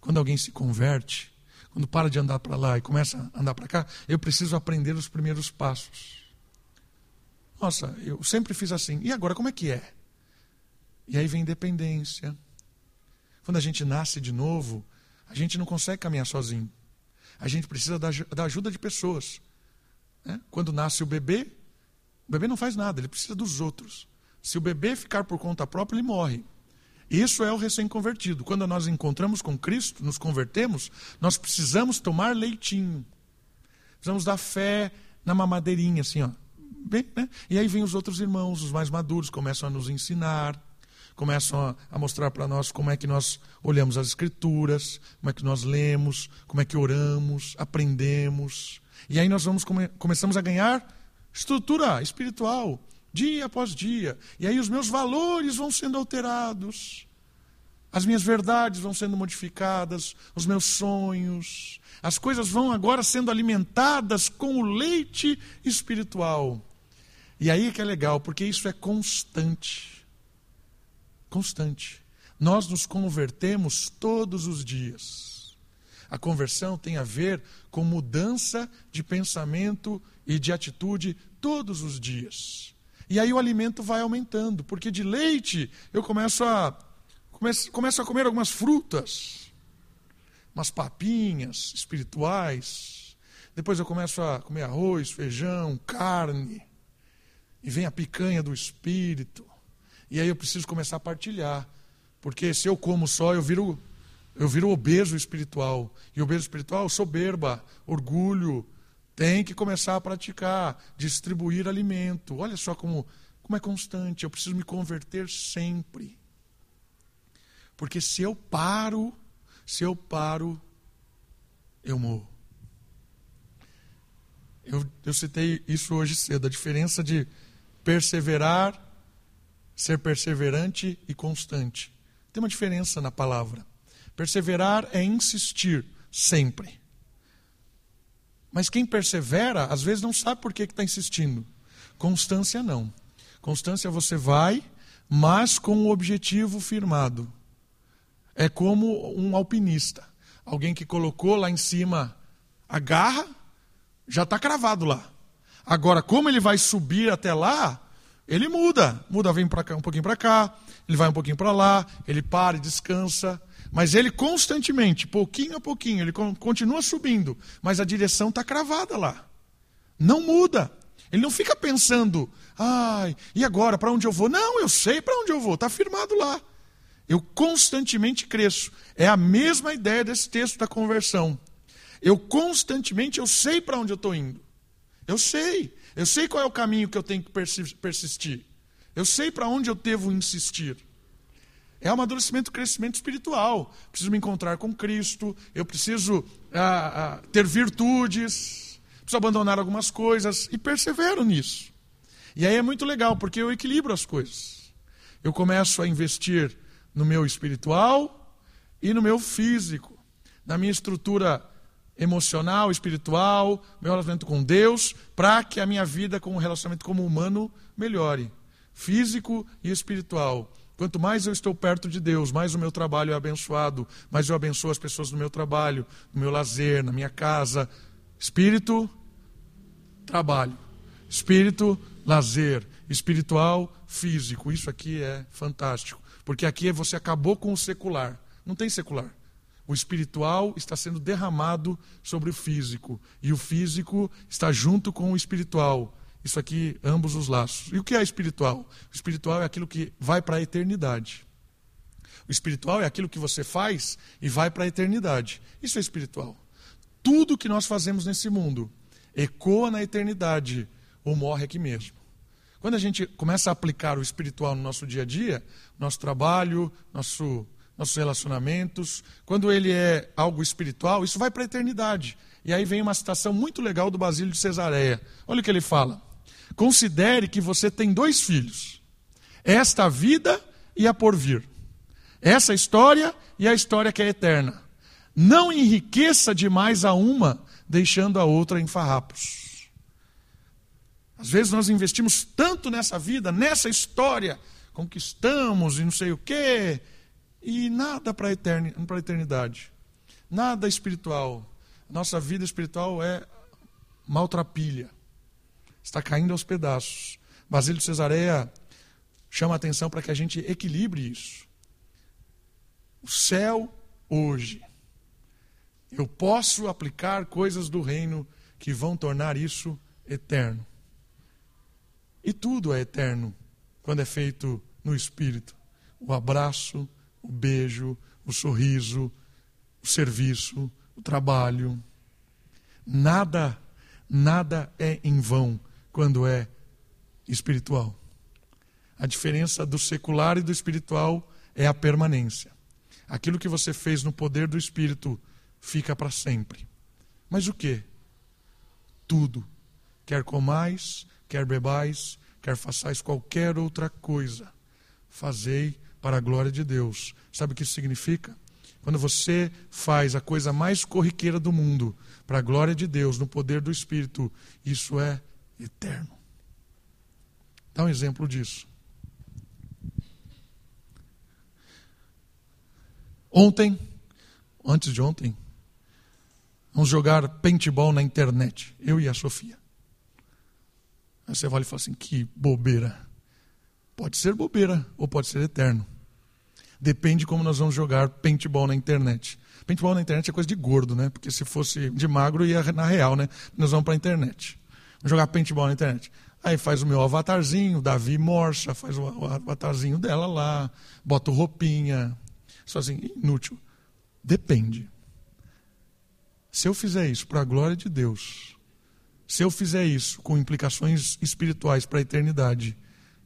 Quando alguém se converte, quando para de andar para lá e começa a andar para cá, eu preciso aprender os primeiros passos. Nossa, eu sempre fiz assim. E agora como é que é? E aí vem dependência. Quando a gente nasce de novo, a gente não consegue caminhar sozinho. A gente precisa da, da ajuda de pessoas. Né? Quando nasce o bebê, o bebê não faz nada, ele precisa dos outros. Se o bebê ficar por conta própria, ele morre. Isso é o recém-convertido. Quando nós encontramos com Cristo, nos convertemos, nós precisamos tomar leitinho. Precisamos dar fé na mamadeirinha, assim, ó. Bem, né? E aí vem os outros irmãos, os mais maduros, começam a nos ensinar, começam a, mostrar para nós como é que nós olhamos as Escrituras, como é que nós lemos, como é que oramos, aprendemos. E aí nós vamos come, começamos a ganhar estrutura espiritual dia após dia. E aí os meus valores vão sendo alterados. As minhas verdades vão sendo modificadas, os meus sonhos. As coisas vão agora sendo alimentadas com o leite espiritual. E aí que é legal, porque isso é constante. Constante. Nós nos convertemos todos os dias. A conversão tem a ver com mudança de pensamento e de atitude todos os dias. E aí o alimento vai aumentando, porque de leite eu começo a começo, começo a comer algumas frutas, umas papinhas espirituais. Depois eu começo a comer arroz, feijão, carne. E vem a picanha do espírito. E aí eu preciso começar a partilhar, porque se eu como só, eu viro eu viro obeso espiritual. E obeso espiritual, soberba, orgulho, tem que começar a praticar, distribuir alimento. Olha só como, como é constante. Eu preciso me converter sempre. Porque se eu paro, se eu paro, eu morro. Eu, eu citei isso hoje cedo, a diferença de perseverar, ser perseverante e constante. Tem uma diferença na palavra. Perseverar é insistir sempre. Mas quem persevera, às vezes não sabe por que está insistindo. Constância não. Constância você vai, mas com o objetivo firmado. É como um alpinista. Alguém que colocou lá em cima a garra, já está cravado lá. Agora, como ele vai subir até lá, ele muda. Muda, vem cá, um pouquinho para cá, ele vai um pouquinho para lá, ele para e descansa. Mas ele constantemente, pouquinho a pouquinho, ele continua subindo, mas a direção está cravada lá. Não muda. Ele não fica pensando, ai, e agora, para onde eu vou? Não, eu sei para onde eu vou, está firmado lá. Eu constantemente cresço. É a mesma ideia desse texto da conversão. Eu constantemente, eu sei para onde eu estou indo. Eu sei. Eu sei qual é o caminho que eu tenho que persistir. Eu sei para onde eu devo insistir. É amadurecimento, crescimento espiritual. Preciso me encontrar com Cristo, eu preciso ah, ah, ter virtudes, preciso abandonar algumas coisas e persevero nisso. E aí é muito legal, porque eu equilibro as coisas. Eu começo a investir no meu espiritual e no meu físico, na minha estrutura emocional, espiritual, meu relacionamento com Deus, para que a minha vida com o relacionamento como humano melhore, físico e espiritual. Quanto mais eu estou perto de Deus, mais o meu trabalho é abençoado, mais eu abençoo as pessoas no meu trabalho, no meu lazer, na minha casa. Espírito, trabalho. Espírito, lazer. Espiritual, físico. Isso aqui é fantástico. Porque aqui você acabou com o secular. Não tem secular. O espiritual está sendo derramado sobre o físico. E o físico está junto com o espiritual. Isso aqui, ambos os laços. E o que é espiritual? O espiritual é aquilo que vai para a eternidade. O espiritual é aquilo que você faz e vai para a eternidade. Isso é espiritual. Tudo que nós fazemos nesse mundo ecoa na eternidade ou morre aqui mesmo. Quando a gente começa a aplicar o espiritual no nosso dia a dia, nosso trabalho, nosso, nossos relacionamentos, quando ele é algo espiritual, isso vai para a eternidade. E aí vem uma citação muito legal do Basílio de Cesareia. Olha o que ele fala. Considere que você tem dois filhos: esta vida e a porvir. Essa história e a história que é eterna. Não enriqueça demais a uma, deixando a outra em farrapos. Às vezes nós investimos tanto nessa vida, nessa história, conquistamos e não sei o quê, e nada para a eternidade. Nada espiritual. Nossa vida espiritual é maltrapilha está caindo aos pedaços. Basílio de Cesareia chama a atenção para que a gente equilibre isso. O céu hoje. Eu posso aplicar coisas do reino que vão tornar isso eterno. E tudo é eterno quando é feito no espírito. O abraço, o beijo, o sorriso, o serviço, o trabalho. Nada, nada é em vão quando é espiritual. A diferença do secular e do espiritual é a permanência. Aquilo que você fez no poder do Espírito fica para sempre. Mas o que? Tudo. Quer comais, quer bebais, quer façais qualquer outra coisa, fazei para a glória de Deus. Sabe o que isso significa? Quando você faz a coisa mais corriqueira do mundo para a glória de Deus, no poder do Espírito, isso é eterno. Dá um exemplo disso. Ontem, antes de ontem, vamos jogar paintball na internet, eu e a Sofia. Aí você vai e fala assim: que bobeira. Pode ser bobeira ou pode ser eterno. Depende de como nós vamos jogar paintball na internet. Paintball na internet é coisa de gordo, né? Porque se fosse de magro ia na real, né? Nós vamos para a internet jogar paintball na internet. Aí faz o meu avatarzinho, Davi Morsa, faz o avatarzinho dela lá, bota roupinha. Só assim, inútil. Depende. Se eu fizer isso para a glória de Deus, se eu fizer isso com implicações espirituais para a eternidade,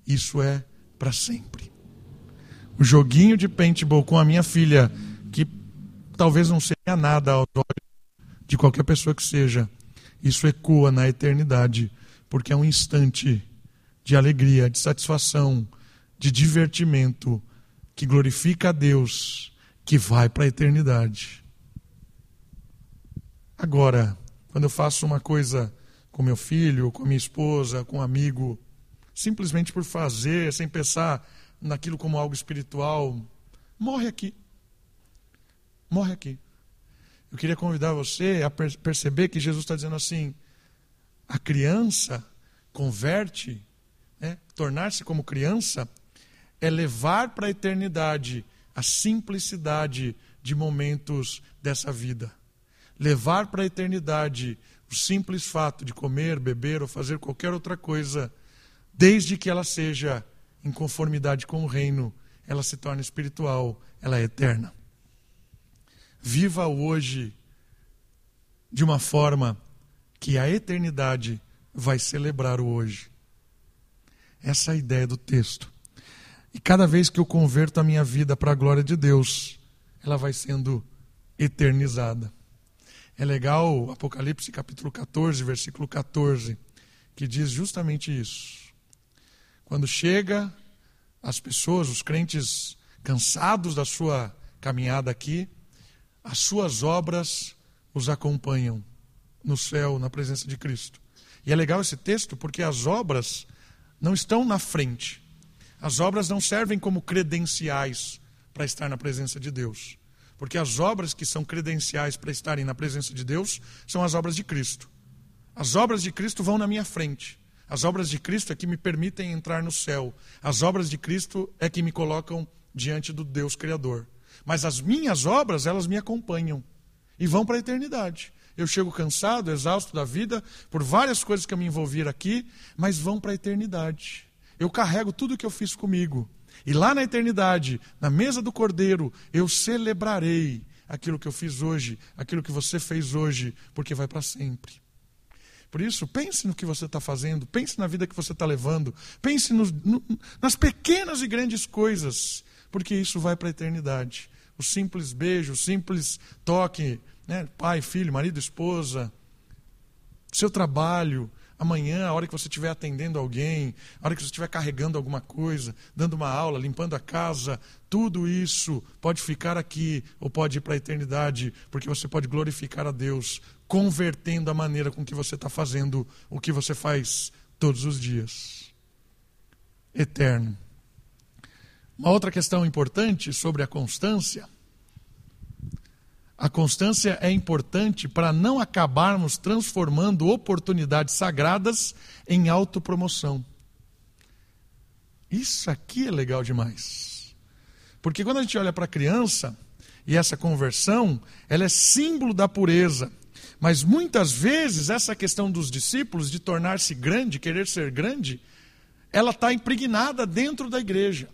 isso é para sempre. O joguinho de paintball com a minha filha, que talvez não seja nada aos olhos de qualquer pessoa que seja, isso ecoa na eternidade, porque é um instante de alegria, de satisfação, de divertimento, que glorifica a Deus, que vai para a eternidade. Agora, quando eu faço uma coisa com meu filho, com minha esposa, com um amigo, simplesmente por fazer, sem pensar naquilo como algo espiritual, morre aqui. Morre aqui. Eu queria convidar você a perceber que Jesus está dizendo assim: a criança converte, né, tornar-se como criança, é levar para a eternidade a simplicidade de momentos dessa vida. Levar para a eternidade o simples fato de comer, beber ou fazer qualquer outra coisa, desde que ela seja em conformidade com o reino, ela se torna espiritual, ela é eterna. Viva hoje de uma forma que a eternidade vai celebrar o hoje. Essa é a ideia do texto. E cada vez que eu converto a minha vida para a glória de Deus, ela vai sendo eternizada. É legal Apocalipse capítulo 14, versículo 14, que diz justamente isso. Quando chega as pessoas, os crentes cansados da sua caminhada aqui, as suas obras os acompanham no céu, na presença de Cristo. E é legal esse texto porque as obras não estão na frente. As obras não servem como credenciais para estar na presença de Deus. Porque as obras que são credenciais para estarem na presença de Deus são as obras de Cristo. As obras de Cristo vão na minha frente. As obras de Cristo é que me permitem entrar no céu. As obras de Cristo é que me colocam diante do Deus Criador. Mas as minhas obras, elas me acompanham e vão para a eternidade. Eu chego cansado, exausto da vida, por várias coisas que eu me envolvi aqui, mas vão para a eternidade. Eu carrego tudo o que eu fiz comigo. E lá na eternidade, na mesa do Cordeiro, eu celebrarei aquilo que eu fiz hoje, aquilo que você fez hoje, porque vai para sempre. Por isso, pense no que você está fazendo, pense na vida que você está levando, pense no, nas pequenas e grandes coisas, porque isso vai para a eternidade. O simples beijo, o simples toque, né? pai, filho, marido, esposa, seu trabalho, amanhã, a hora que você estiver atendendo alguém, a hora que você estiver carregando alguma coisa, dando uma aula, limpando a casa, tudo isso pode ficar aqui ou pode ir para a eternidade, porque você pode glorificar a Deus convertendo a maneira com que você está fazendo o que você faz todos os dias. Eterno. Uma outra questão importante sobre a constância. A constância é importante para não acabarmos transformando oportunidades sagradas em autopromoção. Isso aqui é legal demais. Porque quando a gente olha para a criança, e essa conversão, ela é símbolo da pureza mas muitas vezes essa questão dos discípulos de tornar-se grande, querer ser grande, ela está impregnada dentro da igreja.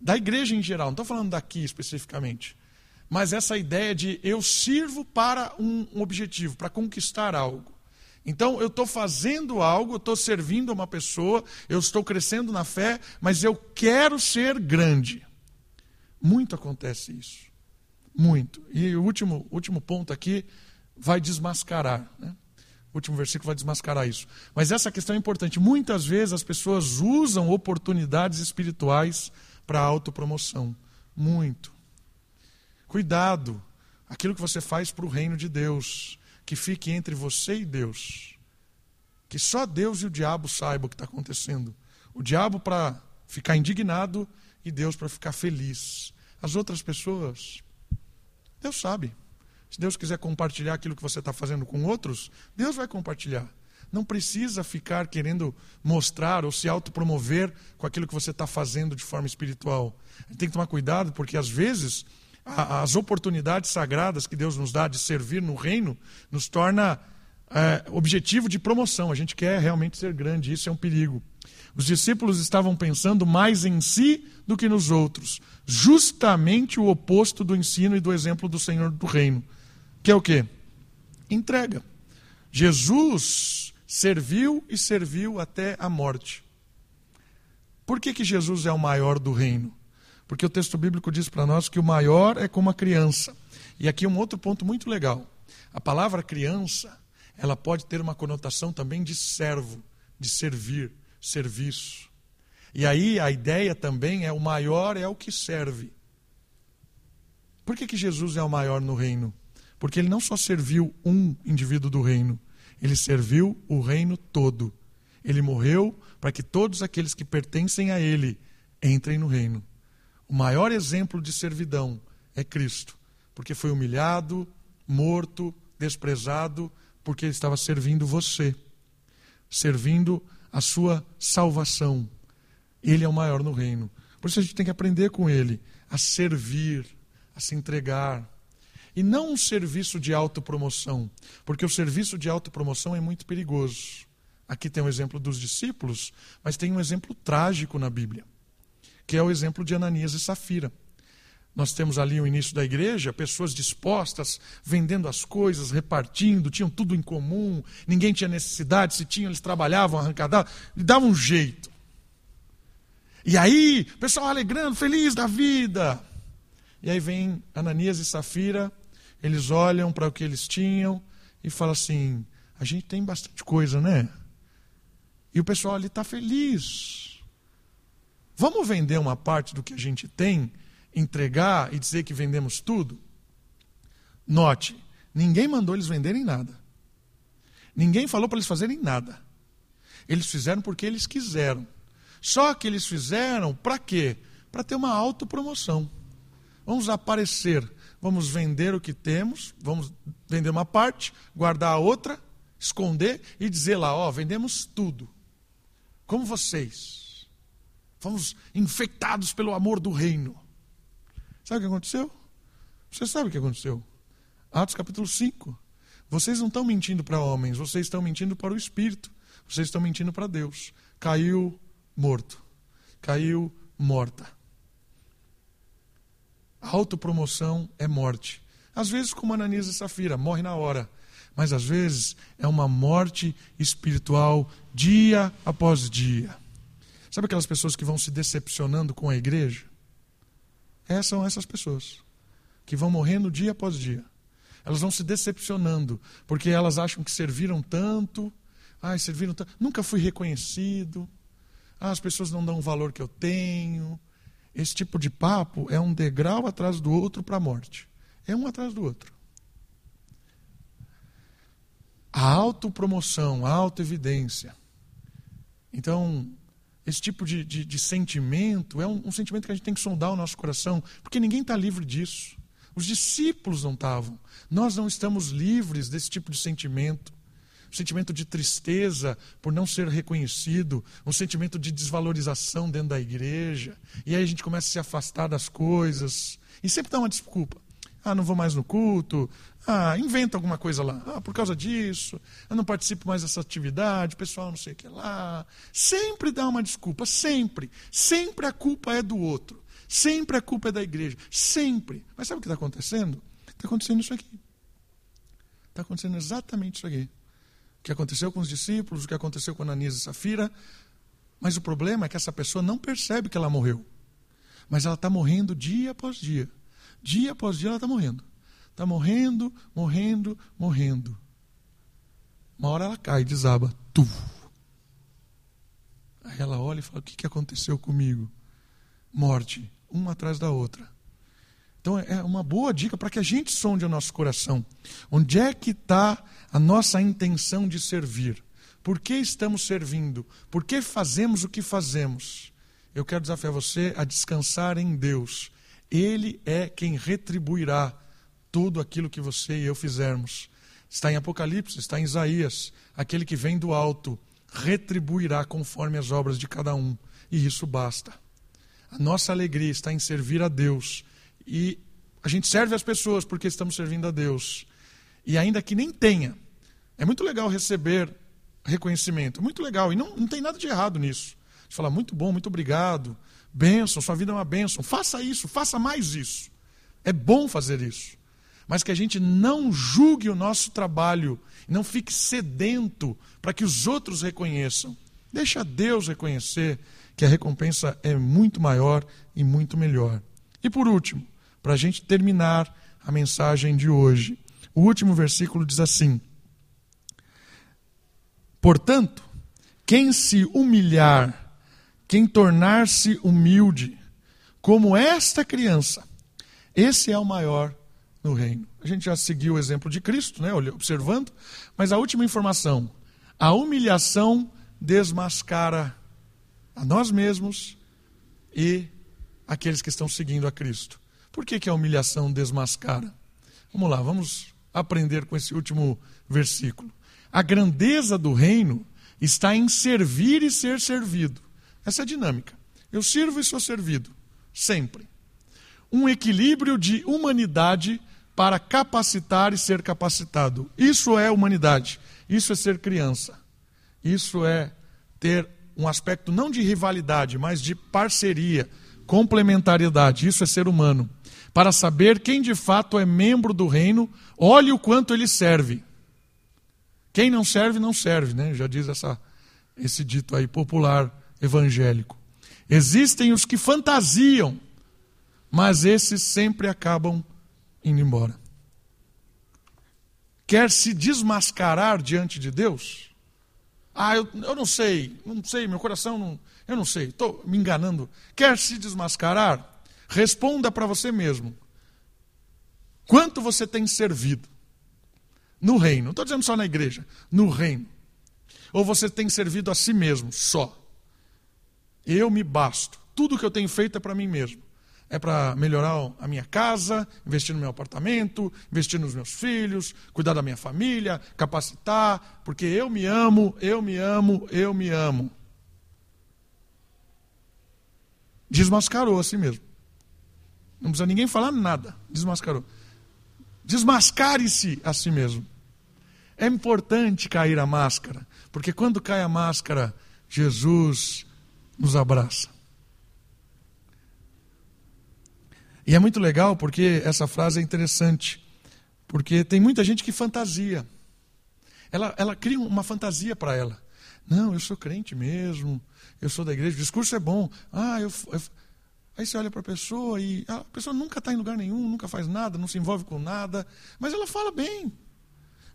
Da igreja em geral, não estou falando daqui especificamente. Mas essa ideia de eu sirvo para um, objetivo, para conquistar algo. Então eu estou fazendo algo, eu estou servindo uma pessoa, eu estou crescendo na fé, mas eu quero ser grande. Muito acontece isso. Muito. E o último, último ponto aqui vai desmascarar. Né? O último versículo vai desmascarar isso. Mas essa questão é importante. Muitas vezes as pessoas usam oportunidades espirituais para autopromoção. Muito. Cuidado. Aquilo que você faz para o reino de Deus, que fique entre você e Deus. Que só Deus e o diabo saibam o que está acontecendo. O diabo para ficar indignado e Deus para ficar feliz. As outras pessoas, Deus sabe. Se Deus quiser compartilhar aquilo que você está fazendo com outros, Deus vai compartilhar. Não precisa ficar querendo mostrar ou se autopromover com aquilo que você está fazendo de forma espiritual. A gente tem que tomar cuidado, porque às vezes a, as oportunidades sagradas que Deus nos dá de servir no reino nos torna é, objetivo de promoção. A gente quer realmente ser grande, isso é um perigo. Os discípulos estavam pensando mais em si do que nos outros, justamente o oposto do ensino e do exemplo do Senhor do reino que é o quê? Entrega. Jesus serviu e serviu até a morte. Por que, que Jesus é o maior do reino? Porque o texto bíblico diz para nós que o maior é como a criança. E aqui um outro ponto muito legal. A palavra criança, ela pode ter uma conotação também de servo, de servir, serviço. E aí a ideia também é o maior é o que serve. Por que, que Jesus é o maior no reino? Porque ele não só serviu um indivíduo do reino, ele serviu o reino todo. Ele morreu para que todos aqueles que pertencem a ele entrem no reino. O maior exemplo de servidão é Cristo, porque foi humilhado, morto, desprezado, porque ele estava servindo você, servindo a sua salvação. Ele é o maior no reino. Por isso a gente tem que aprender com ele a servir, a se entregar, e não um serviço de autopromoção, porque o serviço de autopromoção é muito perigoso. Aqui tem um exemplo dos discípulos, mas tem um exemplo trágico na Bíblia, que é o exemplo de Ananias e Safira. Nós temos ali o início da igreja, pessoas dispostas, vendendo as coisas, repartindo, tinham tudo em comum, ninguém tinha necessidade, se tinham, eles trabalhavam, arrancadavam, e davam um jeito. E aí, pessoal alegrando, feliz da vida. E aí vem Ananias e Safira eles olham para o que eles tinham e falam assim: a gente tem bastante coisa, né? E o pessoal ali está feliz. Vamos vender uma parte do que a gente tem, entregar e dizer que vendemos tudo? Note, ninguém mandou eles venderem nada. Ninguém falou para eles fazerem nada. Eles fizeram porque eles quiseram. Só que eles fizeram para quê? Para ter uma autopromoção. Vamos aparecer, vamos vender o que temos, vamos vender uma parte, guardar a outra, esconder e dizer lá: ó, vendemos tudo. Como vocês. Fomos infectados pelo amor do reino. Sabe o que aconteceu? Você sabe o que aconteceu? Atos capítulo 5. Vocês não estão mentindo para homens, vocês estão mentindo para o Espírito. Vocês estão mentindo para Deus. Caiu morto. Caiu morta. Autopromoção é morte. Às vezes, como Ananias e Safira, morre na hora. Mas às vezes é uma morte espiritual dia após dia. Sabe aquelas pessoas que vão se decepcionando com a igreja? Essas são essas pessoas que vão morrendo dia após dia. Elas vão se decepcionando, porque elas acham que serviram tanto, ai, serviram tanto, nunca fui reconhecido, ah, as pessoas não dão o valor que eu tenho. Esse tipo de papo é um degrau atrás do outro para a morte. É um atrás do outro. A autopromoção, a autoevidência. Então, esse tipo de, de, de sentimento é um, um sentimento que a gente tem que sondar o nosso coração, porque ninguém está livre disso. Os discípulos não estavam. Nós não estamos livres desse tipo de sentimento. Um sentimento de tristeza por não ser reconhecido, um sentimento de desvalorização dentro da igreja. E aí a gente começa a se afastar das coisas. E sempre dá uma desculpa. Ah, não vou mais no culto. Ah, inventa alguma coisa lá. Ah, por causa disso. Eu não participo mais dessa atividade. pessoal não sei o que lá. Sempre dá uma desculpa. Sempre. Sempre a culpa é do outro. Sempre a culpa é da igreja. Sempre. Mas sabe o que está acontecendo? Está acontecendo isso aqui. Está acontecendo exatamente isso aqui. O que aconteceu com os discípulos, o que aconteceu com Ananias e Safira. Mas o problema é que essa pessoa não percebe que ela morreu. Mas ela está morrendo dia após dia. Dia após dia ela está morrendo. Está morrendo, morrendo, morrendo. Uma hora ela cai, desaba. Tu. Aí ela olha e fala: O que, que aconteceu comigo? Morte, uma atrás da outra. Então é uma boa dica para que a gente sonde o nosso coração. Onde é que está a nossa intenção de servir? Por que estamos servindo? Por que fazemos o que fazemos? Eu quero desafiar você a descansar em Deus ele é quem retribuirá tudo aquilo que você e eu fizermos. Está em Apocalipse, está em Isaías. Aquele que vem do alto retribuirá conforme as obras de cada um. E isso basta. A nossa alegria está em servir a Deus. E a gente serve as pessoas porque estamos servindo a Deus. E ainda que nem tenha, é muito legal receber reconhecimento. Muito legal. E não, não tem nada de errado nisso. Você fala, muito bom, muito obrigado. Bênção, sua vida é uma bênção. Faça isso, faça mais isso. É bom fazer isso. Mas que a gente não julgue o nosso trabalho, não fique sedento para que os outros reconheçam. Deixa Deus reconhecer que a recompensa é muito maior e muito melhor. E por último, para a gente terminar a mensagem de hoje, o último versículo diz assim: Portanto, quem se humilhar quem tornar-se humilde, como esta criança, esse é o maior no reino. A gente já seguiu o exemplo de Cristo, né, observando, mas a última informação: a humilhação desmascara a nós mesmos e aqueles que estão seguindo a Cristo. Por que, que a humilhação desmascara? Vamos lá, vamos aprender com esse último versículo. A grandeza do reino está em servir e ser servido. Essa é a dinâmica. Eu sirvo e sou servido, sempre. Um equilíbrio de humanidade para capacitar e ser capacitado. Isso é humanidade. Isso é ser criança. Isso é ter um aspecto não de rivalidade, mas de parceria, complementariedade. Isso é ser humano. Para saber quem de fato é membro do reino, olhe o quanto ele serve. Quem não serve, não serve, né? Já diz essa, esse dito aí popular evangélico. Existem os que fantasiam, mas esses sempre acabam indo embora. Quer se desmascarar diante de Deus? Ah, eu, eu não sei, não sei, meu coração não. Eu não sei, estou me enganando. Quer se desmascarar? Responda para você mesmo. Quanto você tem servido? No reino. Não estou dizendo só na igreja, no reino. Ou você tem servido a si mesmo, só. Eu me basto. Tudo que eu tenho feito é para mim mesmo. É para melhorar a minha casa, investir no meu apartamento, investir nos meus filhos, cuidar da minha família, capacitar, porque eu me amo, eu me amo, eu me amo. Desmascarou a si mesmo. Não precisa ninguém falar nada. Desmascarou. Desmascare-se a si mesmo. É importante cair a máscara, porque quando cai a máscara, Jesus nos abraça. E é muito legal porque essa frase é interessante, porque tem muita gente que fantasia. Ela, ela cria uma fantasia para ela. Não, eu sou crente mesmo, eu sou da igreja, o discurso é bom. Ah, eu, eu Aí você olha para a pessoa e a pessoa nunca está em lugar nenhum, nunca faz nada, não se envolve com nada, mas ela fala bem.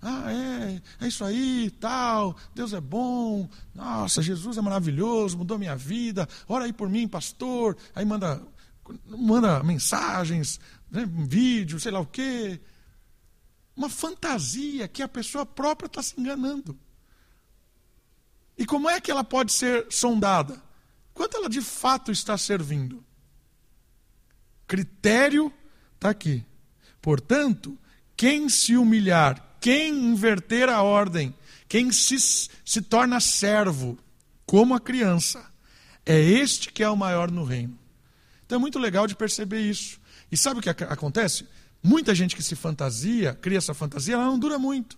Ah, é, é isso aí, tal, Deus é bom, nossa, Jesus é maravilhoso, mudou minha vida, ora aí por mim, pastor. Aí manda, manda mensagens, né, vídeo, sei lá o quê. Uma fantasia que a pessoa própria está se enganando. E como é que ela pode ser sondada? Quanto ela de fato está servindo? Critério está aqui. Portanto, quem se humilhar, quem inverter a ordem, quem se, se torna servo, como a criança, é este que é o maior no reino. Então é muito legal de perceber isso. E sabe o que acontece? Muita gente que se fantasia, cria essa fantasia, ela não dura muito.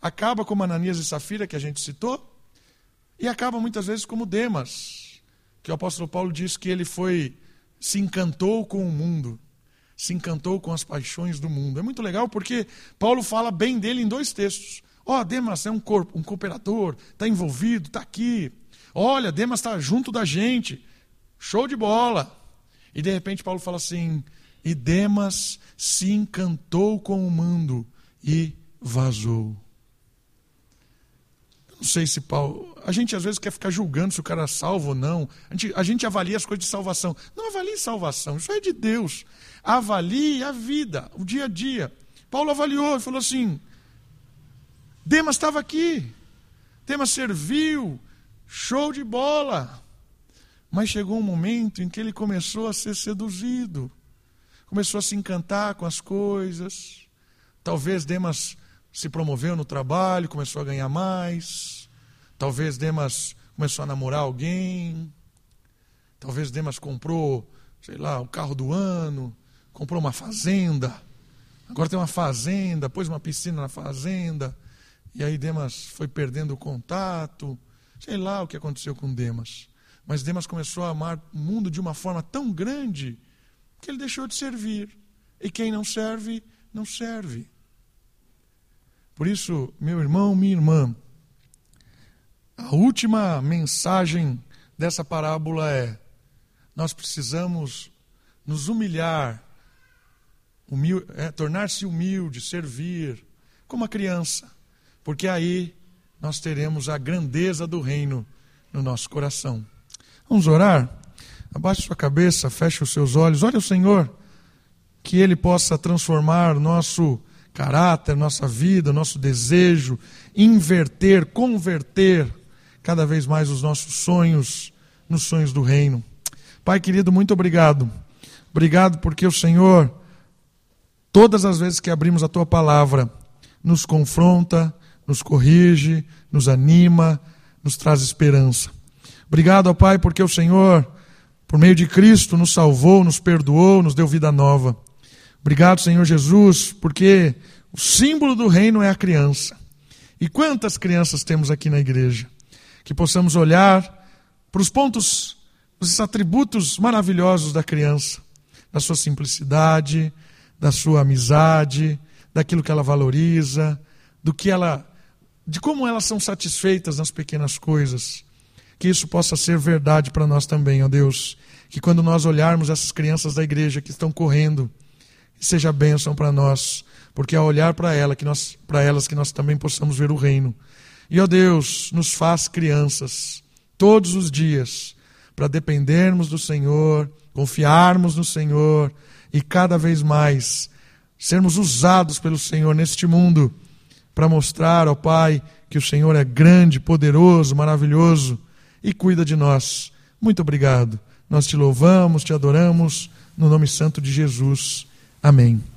Acaba como Ananias e Safira, que a gente citou, e acaba muitas vezes como Demas, que o apóstolo Paulo diz que ele foi se encantou com o mundo, se encantou com as paixões do mundo. É muito legal porque Paulo fala bem dele em dois textos. Ó, oh, Demas é um, corpo, um cooperador, está envolvido, está aqui. Olha, Demas está junto da gente. Show de bola. E de repente Paulo fala assim: e Demas se encantou com o mundo e vazou. Não sei se Paulo. A gente às vezes quer ficar julgando se o cara é salvo ou não. A gente, a gente avalia as coisas de salvação. Não avalie salvação, isso é de Deus. Avalie a vida, o dia a dia. Paulo avaliou e falou assim: Demas estava aqui, Demas serviu, show de bola. Mas chegou um momento em que ele começou a ser seduzido, começou a se encantar com as coisas. Talvez Demas se promoveu no trabalho, começou a ganhar mais. Talvez Demas começou a namorar alguém. Talvez Demas comprou, sei lá, o carro do ano, comprou uma fazenda. Agora tem uma fazenda, pôs uma piscina na fazenda. E aí Demas foi perdendo o contato. Sei lá o que aconteceu com Demas. Mas Demas começou a amar o mundo de uma forma tão grande que ele deixou de servir. E quem não serve, não serve. Por isso, meu irmão, minha irmã, a última mensagem dessa parábola é: nós precisamos nos humilhar, humil é, tornar-se humilde, servir, como a criança, porque aí nós teremos a grandeza do reino no nosso coração. Vamos orar? Abaixe sua cabeça, feche os seus olhos, olhe o Senhor, que Ele possa transformar nosso caráter, nossa vida, nosso desejo, inverter, converter cada vez mais os nossos sonhos nos sonhos do reino. Pai querido, muito obrigado. Obrigado porque o Senhor, todas as vezes que abrimos a tua palavra, nos confronta, nos corrige, nos anima, nos traz esperança. Obrigado, ó Pai, porque o Senhor, por meio de Cristo, nos salvou, nos perdoou, nos deu vida nova. Obrigado, Senhor Jesus, porque o símbolo do reino é a criança. E quantas crianças temos aqui na igreja? Que possamos olhar para os pontos, os atributos maravilhosos da criança, da sua simplicidade, da sua amizade, daquilo que ela valoriza, do que ela, de como elas são satisfeitas nas pequenas coisas. Que isso possa ser verdade para nós também, ó Deus. Que quando nós olharmos essas crianças da igreja que estão correndo, seja bênção para nós, porque ao olhar para ela, que nós, para elas que nós também possamos ver o reino. E ó Deus, nos faz crianças todos os dias, para dependermos do Senhor, confiarmos no Senhor e cada vez mais sermos usados pelo Senhor neste mundo para mostrar ao Pai que o Senhor é grande, poderoso, maravilhoso e cuida de nós Muito obrigado. Nós te louvamos, te adoramos, no nome santo de Jesus. Amém.